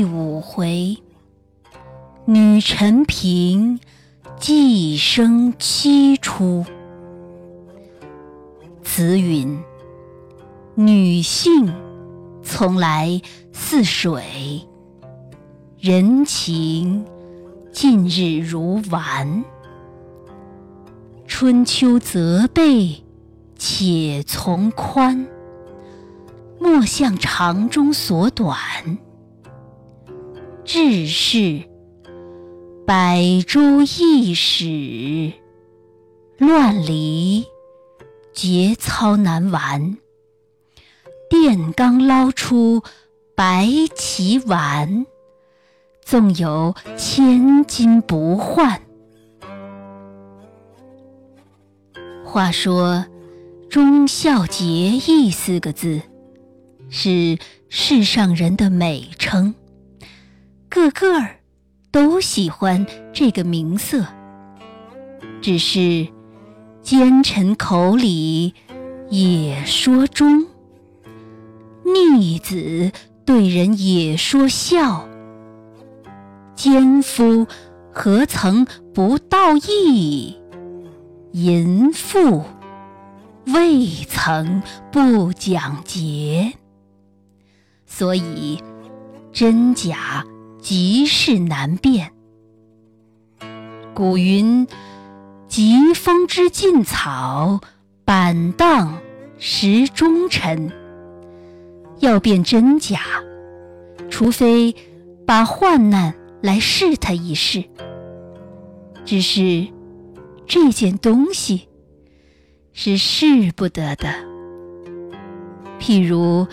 第五回，女陈平寄生七出。词云：女性从来似水，人情近日如丸。春秋责备且从宽，莫向长中所短。志士百州一史，乱离节操难完。炼钢捞出白旗丸，纵有千金不换。话说“忠孝节义”四个字，是世上人的美称。个个儿都喜欢这个名色，只是奸臣口里也说忠，逆子对人也说孝，奸夫何曾不道义？淫妇未曾不讲节，所以真假。极是难辨。古云：“疾风知劲草，板荡识忠臣。”要辨真假，除非把患难来试他一试。只是这件东西是试不得的。譬如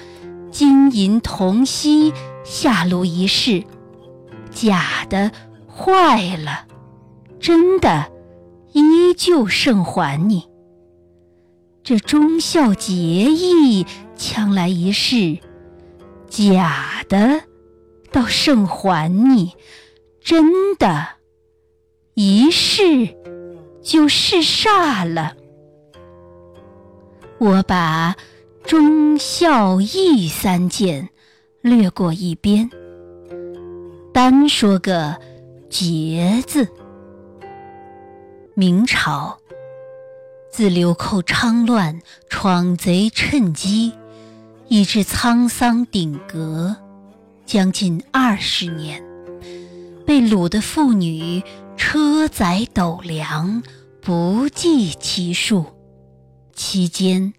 金银铜锡下炉一试。假的坏了，真的依旧胜还你。这忠孝节义将来一试，假的倒胜还你，真的，一试就试煞了。我把忠孝义三件略过一边。单说个“节”字。明朝自流寇猖乱、闯贼趁机，以致沧桑鼎革，将近二十年，被掳的妇女车载斗粮，不计其数。期间，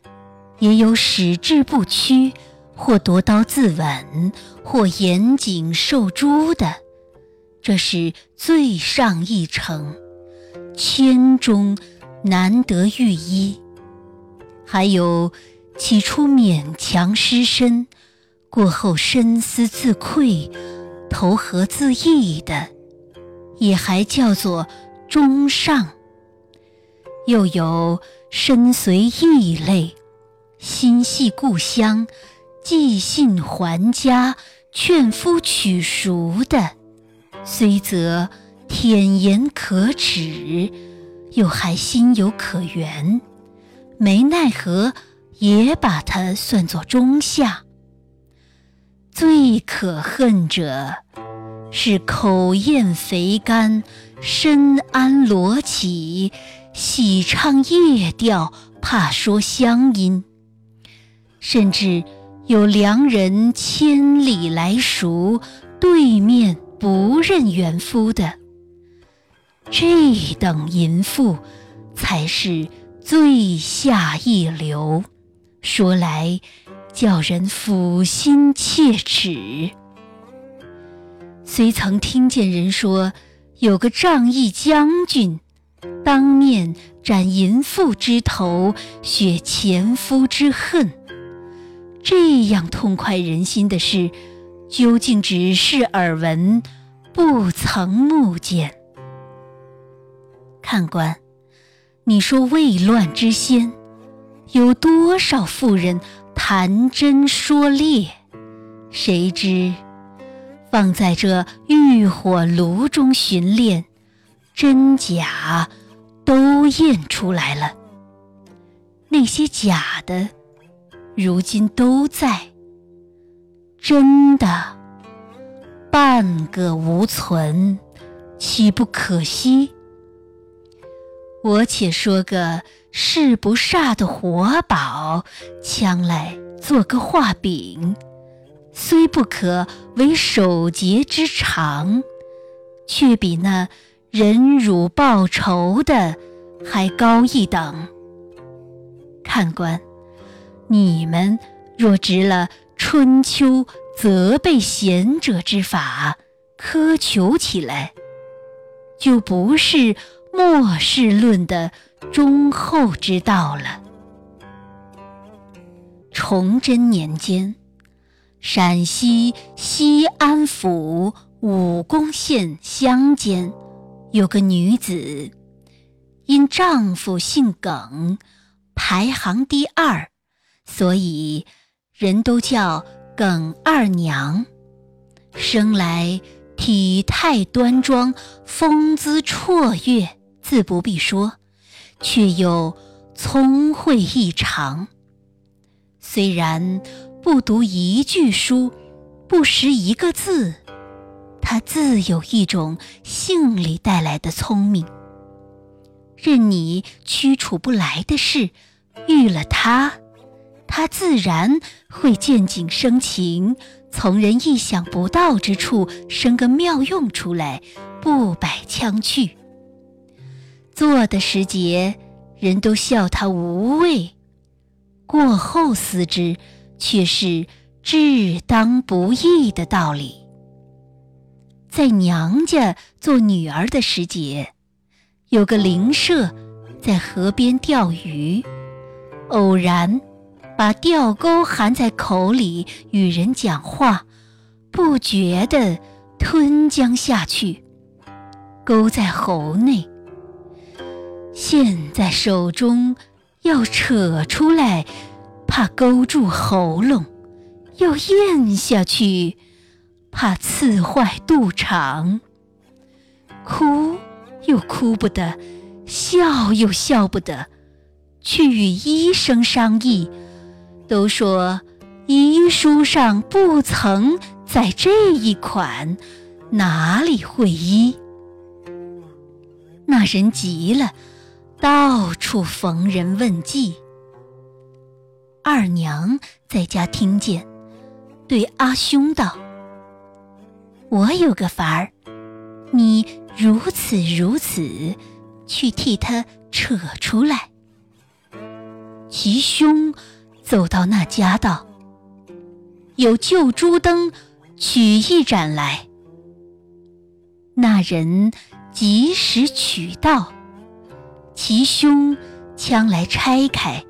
也有矢志不屈。或夺刀自刎，或严颈受诛的，这是最上一层，千中难得遇一。还有起初勉强失身，过后深思自愧，投河自缢的，也还叫做中上。又有身随异类，心系故乡。寄信还家，劝夫取赎的，虽则舔言可耻，又还心有可原，没奈何，也把他算作中下。最可恨者，是口厌肥甘，身安罗绮，喜唱夜调，怕说乡音，甚至。有良人千里来赎，对面不认原夫的，这等淫妇才是最下一流。说来叫人抚心切齿。虽曾听见人说，有个仗义将军，当面斩淫妇之头，雪前夫之恨。这样痛快人心的事，究竟只是耳闻，不曾目见。看官，你说未乱之先，有多少妇人谈真说烈？谁知放在这浴火炉中寻炼，真假都验出来了。那些假的。如今都在，真的半个无存，岂不可惜？我且说个誓不煞的活宝，将来做个画饼，虽不可为守节之长，却比那忍辱报仇的还高一等。看官，你们若执了春秋责备贤者之法，苛求起来，就不是。末世论的忠厚之道了。崇祯年间，陕西西安府武功县乡间有个女子，因丈夫姓耿，排行第二，所以人都叫耿二娘。生来体态端庄，风姿绰约。自不必说，却又聪慧异常。虽然不读一句书，不识一个字，他自有一种性里带来的聪明。任你驱除不来的事，遇了他，他自然会见景生情，从人意想不到之处生个妙用出来，不摆腔去。做的时节，人都笑他无畏；过后思之，却是至当不易的道理。在娘家做女儿的时节，有个邻舍在河边钓鱼，偶然把钓钩含在口里与人讲话，不觉地吞将下去，钩在喉内。现在手中要扯出来，怕勾住喉咙；要咽下去，怕刺坏肚肠。哭又哭不得，笑又笑不得，去与医生商议，都说医书上不曾载这一款，哪里会医？那人急了。到处逢人问计。二娘在家听见，对阿兄道：“我有个法儿，你如此如此，去替他扯出来。”其兄走到那家道：“有旧珠灯，取一盏来。”那人及时取到。其兄将来拆开，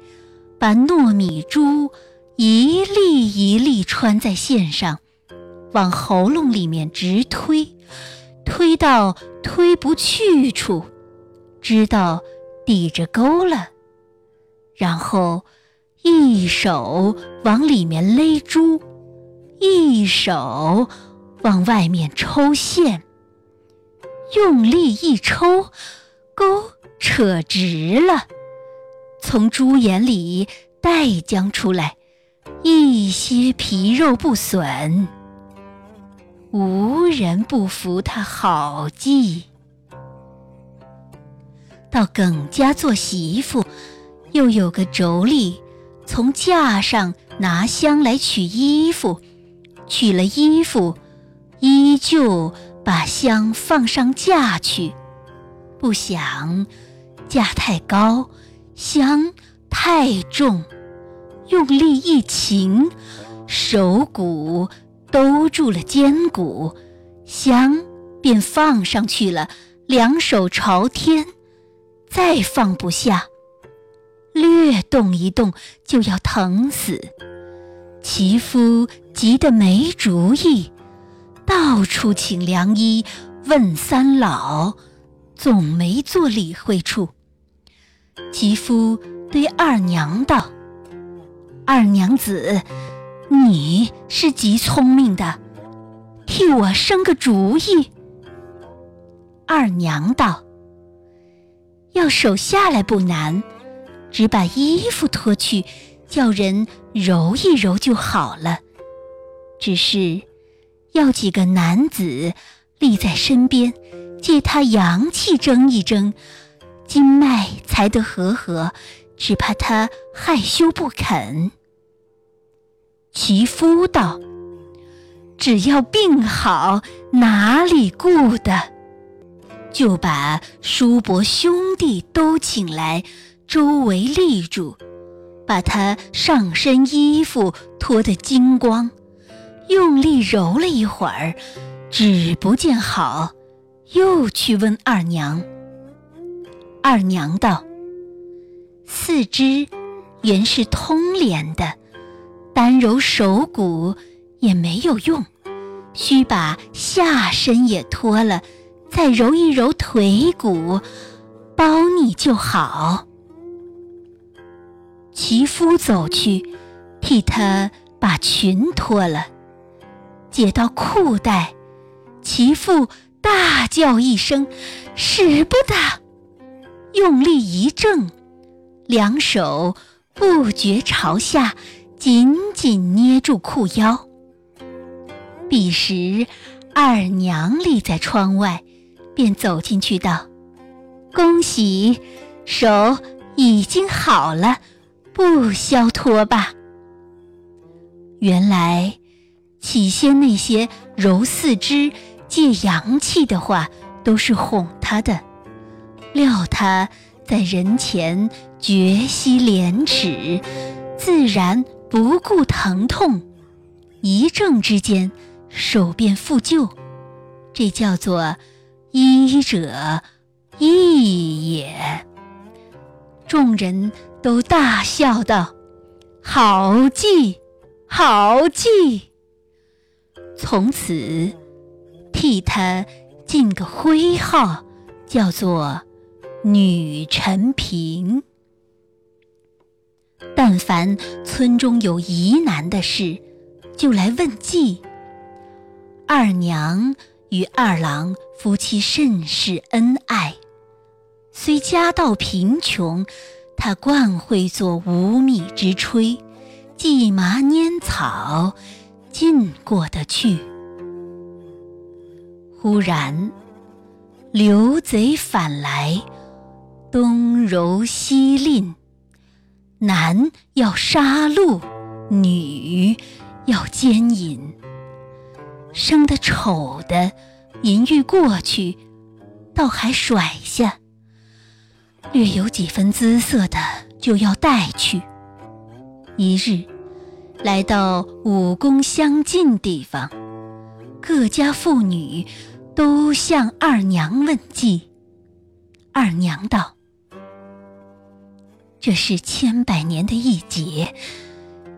把糯米珠一粒一粒穿在线上，往喉咙里面直推，推到推不去处，知道抵着钩了，然后一手往里面勒珠，一手往外面抽线，用力一抽，钩。扯直了，从猪眼里带浆出来，一些皮肉不损。无人不服他好计。到耿家做媳妇，又有个妯娌从架上拿香来取衣服，取了衣服，依旧把香放上架去，不想。架太高，香太重，用力一擒，手骨兜住了肩骨，香便放上去了。两手朝天，再放不下，略动一动就要疼死。其夫急得没主意，到处请良医，问三老，总没做理会处。其夫对二娘道：“二娘子，你是极聪明的，替我生个主意。”二娘道：“要手下来不难，只把衣服脱去，叫人揉一揉就好了。只是要几个男子立在身边，借他阳气争一争，经脉才得和合，只怕他害羞不肯。其夫道：“只要病好，哪里顾的？”就把叔伯兄弟都请来，周围立住，把他上身衣服脱得精光，用力揉了一会儿，只不见好，又去问二娘。二娘道：“四肢原是通连的。”单揉手骨也没有用，需把下身也脱了，再揉一揉腿骨，包你就好。其夫走去，替他把裙脱了，解到裤带，其父大叫一声：“使不得！”用力一挣，两手不觉朝下。紧紧捏住裤腰。彼时，二娘立在窗外，便走进去道：“恭喜，手已经好了，不消脱吧。”原来，起先那些揉四肢、借阳气的话，都是哄他的，料他在人前绝息廉耻，自然。不顾疼痛，一怔之间，手便复旧，这叫做医者易也。众人都大笑道：“好计，好计！”从此替他进个徽号，叫做女陈平。但凡村中有疑难的事，就来问计。二娘与二郎夫妻甚是恩爱，虽家道贫穷，他惯会做无米之炊，蓟麻拈草，尽过得去。忽然，刘贼反来，东揉西令。男要杀戮，女要奸淫。生的丑的，淫欲过去，倒还甩下；略有几分姿色的，就要带去。一日，来到武功相近地方，各家妇女都向二娘问计。二娘道。这是千百年的一劫，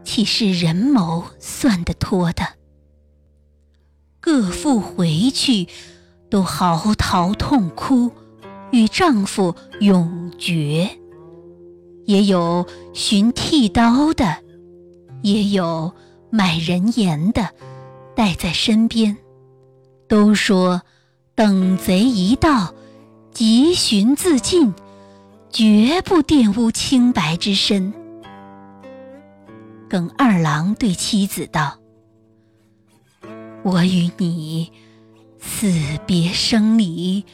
岂是人谋算得脱的？各妇回去，都嚎啕痛哭，与丈夫永绝。也有寻剃刀的，也有买人盐的，带在身边，都说等贼一到，即寻自尽。绝不玷污清白之身。耿二郎对妻子道：“我与你死别生离，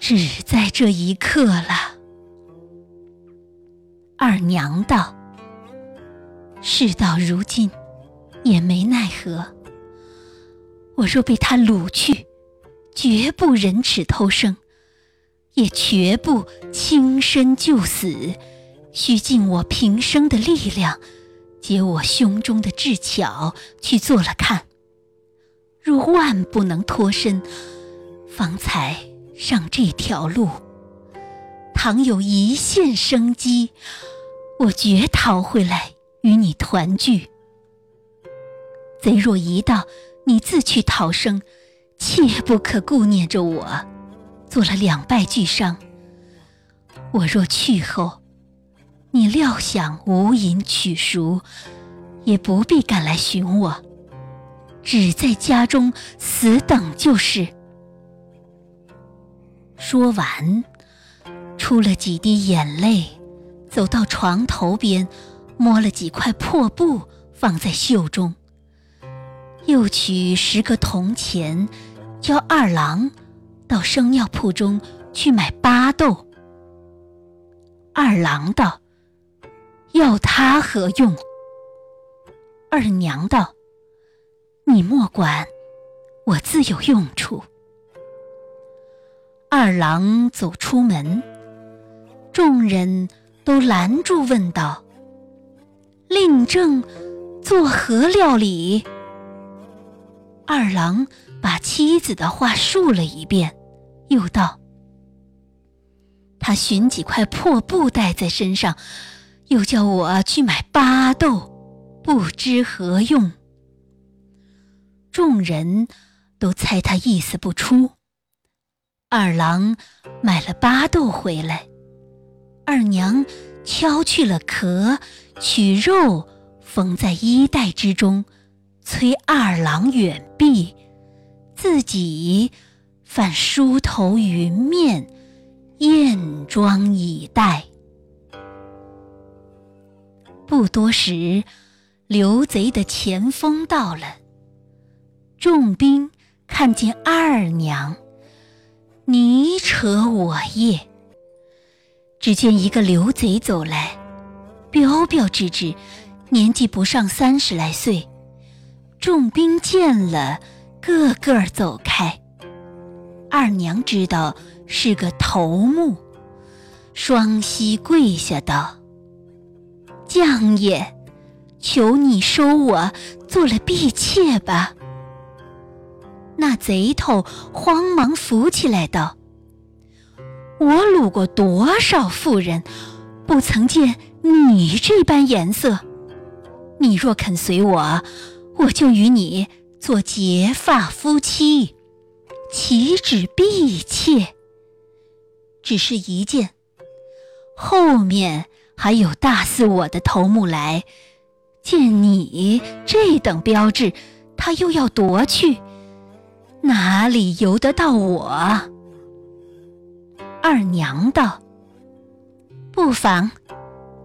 只在这一刻了。”二娘道：“事到如今，也没奈何。我若被他掳去，绝不忍耻偷生。”也绝不轻身就死，需尽我平生的力量，解我胸中的智巧，去做了看。若万不能脱身，方才上这条路。倘有一线生机，我绝逃回来与你团聚。贼若一到，你自去逃生，切不可顾念着我。做了两败俱伤。我若去后，你料想无银取赎，也不必赶来寻我，只在家中死等就是。说完，出了几滴眼泪，走到床头边，摸了几块破布放在袖中，又取十个铜钱，叫二郎到生药铺中去买巴豆。二郎道：“要他何用？”二娘道：“你莫管，我自有用处。”二郎走出门，众人都拦住问道：“令正作何料理？”二郎把妻子的话述了一遍，又道：“他寻几块破布带在身上，又叫我去买巴豆，不知何用。”众人都猜他意思不出。二郎买了巴豆回来，二娘敲去了壳，取肉缝在衣袋之中，催二郎远避，自己反梳头云面，艳妆以待。不多时，刘贼的前锋到了，众兵看见二娘。你扯我叶。只见一个刘贼走来，标标致致，年纪不上三十来岁。众兵见了，个个走开。二娘知道是个头目，双膝跪下道：“将爷，求你收我做了婢妾吧。”那贼头慌忙扶起来道：“我掳过多少妇人，不曾见你这般颜色。你若肯随我，我就与你做结发夫妻，岂止婢妾？只是一件，后面还有大似我的头目来，见你这等标志，他又要夺去。”哪里由得到我？二娘道：“不妨，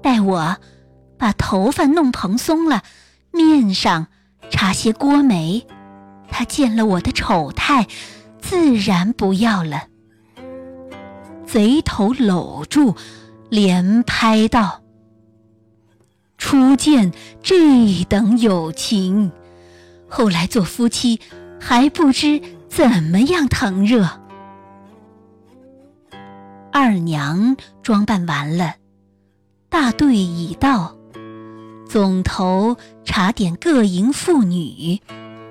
待我把头发弄蓬松了，面上插些郭眉，他见了我的丑态，自然不要了。”贼头搂住，连拍道：“初见这等有情，后来做夫妻。”还不知怎么样腾热。二娘装扮完了，大队已到，总头查点各营妇女，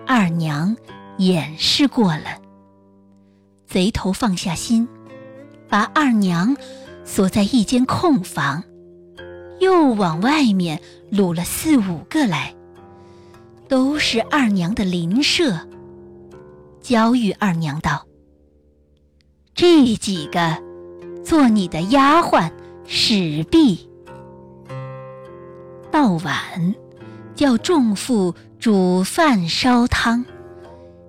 二娘演示过了。贼头放下心，把二娘锁在一间空房，又往外面掳了四五个来，都是二娘的邻舍。交与二娘道：“这几个做你的丫鬟使婢。到晚，叫众妇煮饭烧汤。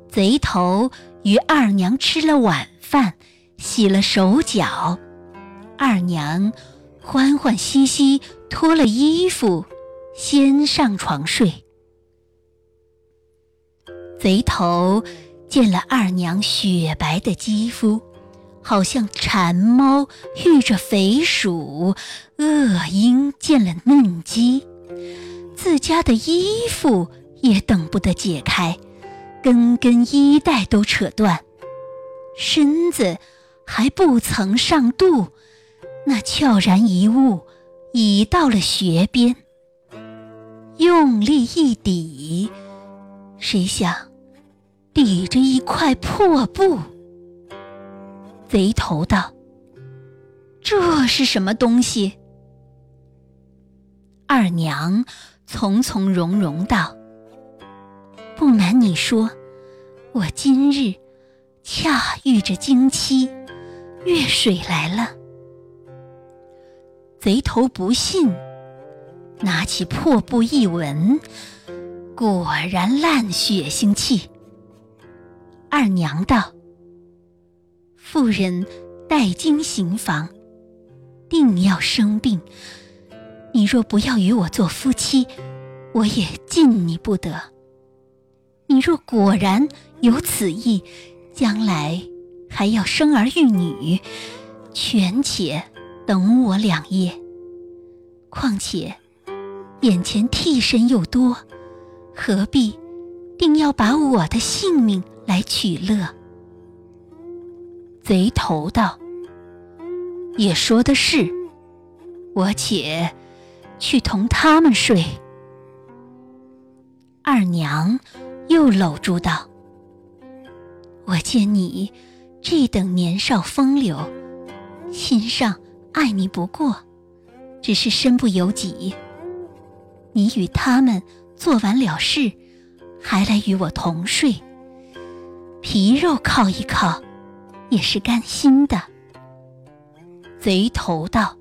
贼头与二娘吃了晚饭，洗了手脚。二娘欢欢喜喜脱了衣服，先上床睡。贼头。”见了二娘雪白的肌肤，好像馋猫遇着肥鼠，恶鹰见了嫩鸡，自家的衣服也等不得解开，根根衣带都扯断，身子还不曾上肚，那悄然一物已到了穴边，用力一抵，谁想？抵着一块破布，贼头道：“这是什么东西？”二娘从从容容道：“不瞒你说，我今日恰遇着经期，月水来了。”贼头不信，拿起破布一闻，果然烂血腥气。二娘道：“妇人待经行房，定要生病。你若不要与我做夫妻，我也禁你不得。你你若果然有此意，将来还要生儿育女，权且等我两夜。况且眼前替身又多，何必定要把我的性命来取乐？贼头道：“也说的是，我且去同他们睡。”二娘又搂住道：“我见你这等年少风流，心上爱你不过，只是身不由己。你与他们做完了事，还来与我同睡，皮肉靠一靠。”也是甘心的。贼头道：“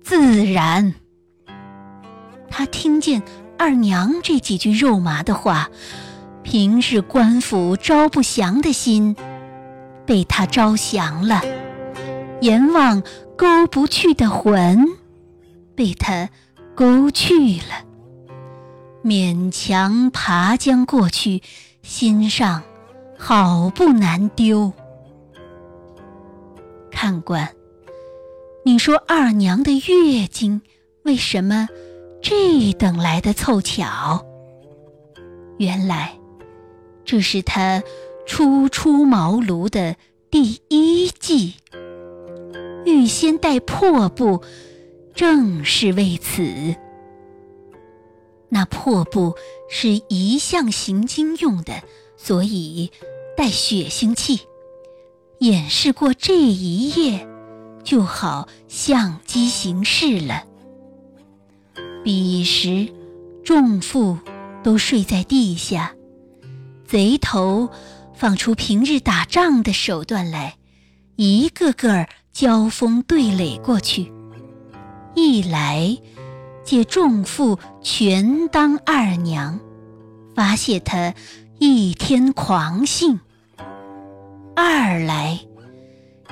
自然。”他听见二娘这几句肉麻的话，平日官府招不降的心，被他招降了；阎王勾不去的魂，被他勾去了。勉强爬将过去，心上好不难丢。看官，你说二娘的月经为什么这等来的凑巧？原来这是她初出茅庐的第一季，预先带破布，正是为此。那破布是一向行经用的，所以带血腥气。演示过这一夜，就好相机行事了。彼时，众妇都睡在地下，贼头放出平日打仗的手段来，一个个交锋对垒过去。一来，借众妇全当二娘，发泄他一天狂性。二来，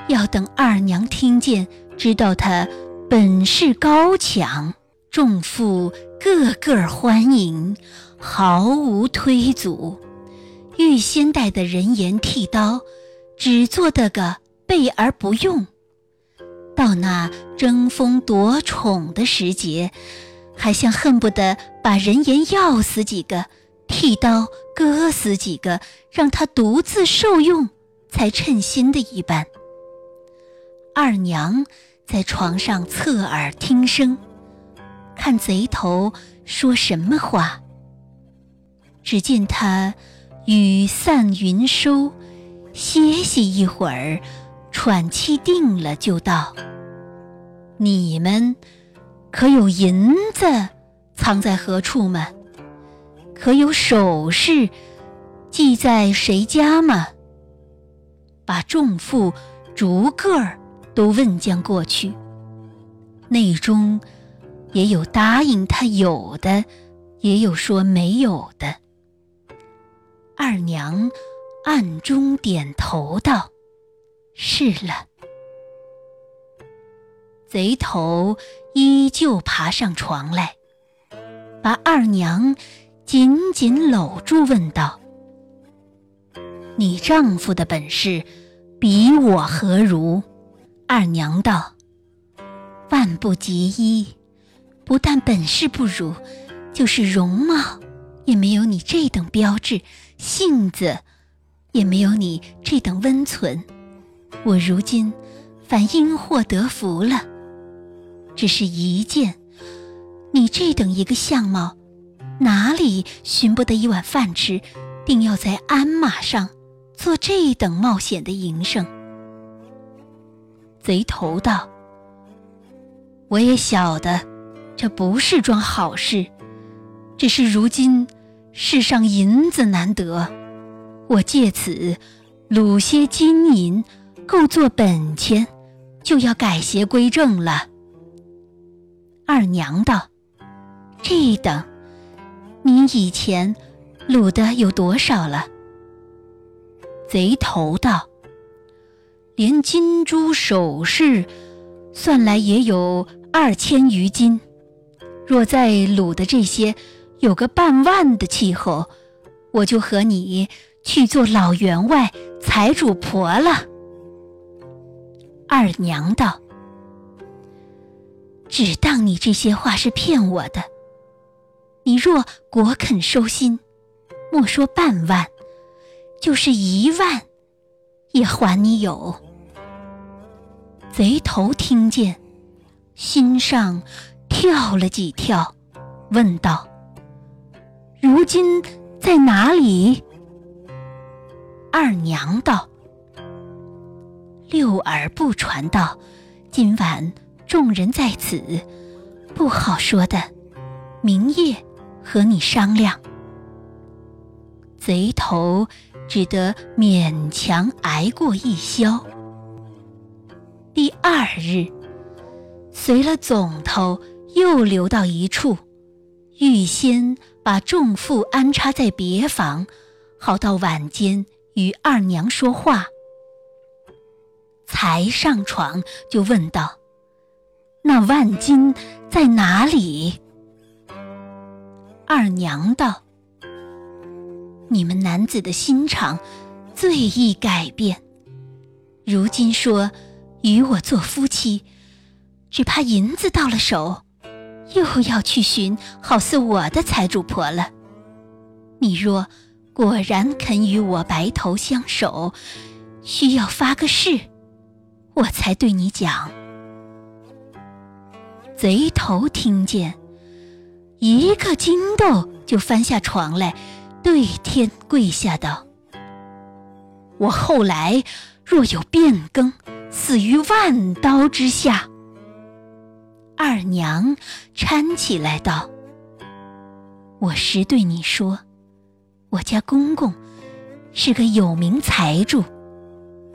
要等二娘听见，知道他本事高强，众妇个个欢迎，毫无推阻。预先带的人言剃刀，只做得个备而不用。到那争风夺宠的时节，还像恨不得把人言要死几个，剃刀割死几个，让他独自受用。才称心的一般。二娘在床上侧耳听声，看贼头说什么话。只见他雨散云收，歇息一会儿，喘气定了，就道：“你们可有银子藏在何处吗？可有首饰寄在谁家吗？”把众妇逐个儿都问将过去，内中也有答应他有的，也有说没有的。二娘暗中点头道：“是了。”贼头依旧爬上床来，把二娘紧紧搂住，问道：“你丈夫的本事？”比我何如？二娘道：“万不及一，不但本事不如，就是容貌也没有你这等标致，性子也没有你这等温存。我如今反因祸得福了。只是一件，你这等一个相貌，哪里寻不得一碗饭吃？定要在鞍马上。”做这等冒险的营生，贼头道：“我也晓得，这不是桩好事。只是如今世上银子难得，我借此掳些金银，够做本钱，就要改邪归正了。”二娘道：“这等，你以前掳的有多少了？”贼头道：“连金珠首饰算来也有二千余斤，若再掳的这些有个半万的气候，我就和你去做老员外财主婆了。”二娘道：“只当你这些话是骗我的。你若果肯收心，莫说半万，就是一万，也还你有。”贼头听见，心上跳了几跳，问道：“如今在哪里？”二娘道。六耳不传道，今晚众人在此，不好说的。明夜和你商量。贼头只得勉强挨过一宵。第二日，随了总头又留到一处，预先把众妇安插在别房，好到晚间与二娘说话。才上床就问道：“那万金在哪里？”二娘道：“你们男子的心肠最易改变。如今说与我做夫妻，只怕银子到了手，又要去寻好似我的财主婆了。你若果然肯与我白头相守，需要发个誓。”我才对你讲，贼头听见，一个筋斗就翻下床来，对天跪下道：“我后来若有变更，死于万刀之下。”二娘搀起来道：“我实对你说，我家公公是个有名财主，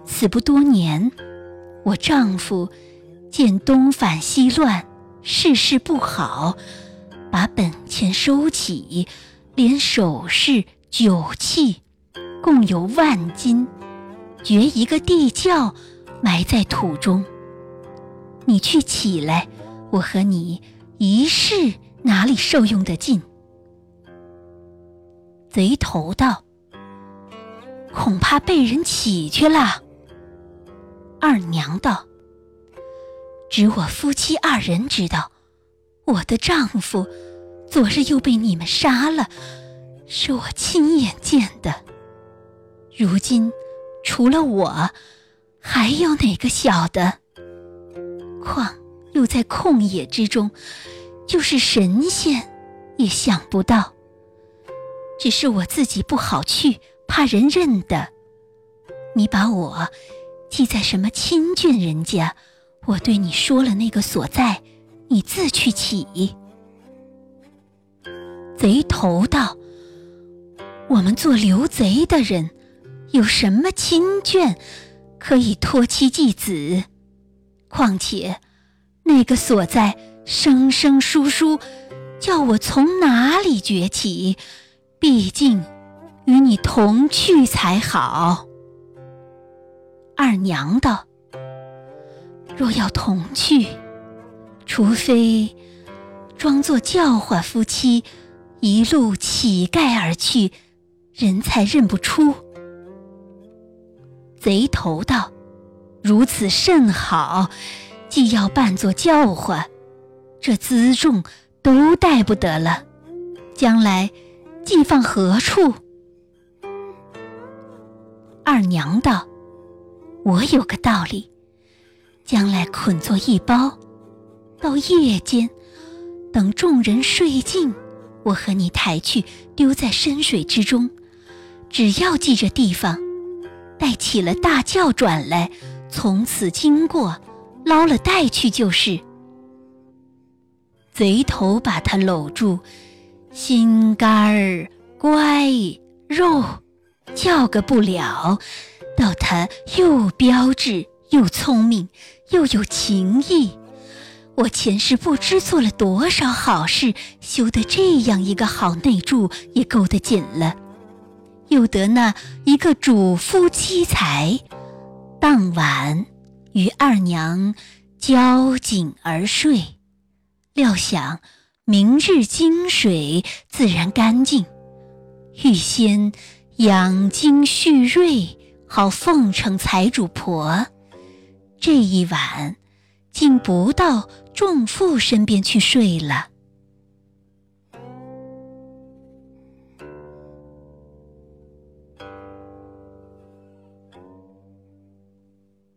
死不多年。”我丈夫见东反西乱，事事不好，把本钱收起，连首饰酒器共有万金，掘一个地窖埋在土中。你去起来，我和你一试哪里受用得尽？贼头道：“恐怕被人起去了。”二娘道：“只我夫妻二人知道，我的丈夫昨日又被你们杀了，是我亲眼见的。如今除了我，还有哪个晓得？况又在旷野之中，就是神仙也想不到。只是我自己不好去，怕人认得。你把我……”记在什么亲眷人家？我对你说了那个所在，你自去起。贼头道：“我们做刘贼的人，有什么亲眷可以托妻继子？况且那个所在生生疏疏，叫我从哪里崛起？毕竟与你同去才好。”二娘道：“若要同去，除非装作叫唤夫妻，一路乞丐而去，人才认不出。”贼头道：“如此甚好，既要扮作叫唤，这辎重都带不得了，将来寄放何处？”二娘道。我有个道理，将来捆作一包，到夜间，等众人睡尽，我和你抬去丢在深水之中。只要记着地方，待起了大轿转来，从此经过，捞了带去就是。贼头把他搂住，心肝儿乖肉，叫个不了。到他又标致又聪明又有情义，我前世不知做了多少好事，修得这样一个好内助也够得紧了，又得那一个主夫妻财，当晚与二娘交颈而睡，料想明日金水自然干净，预先养精蓄锐，好奉承财主婆。这一晚，竟不到仲父身边去睡了。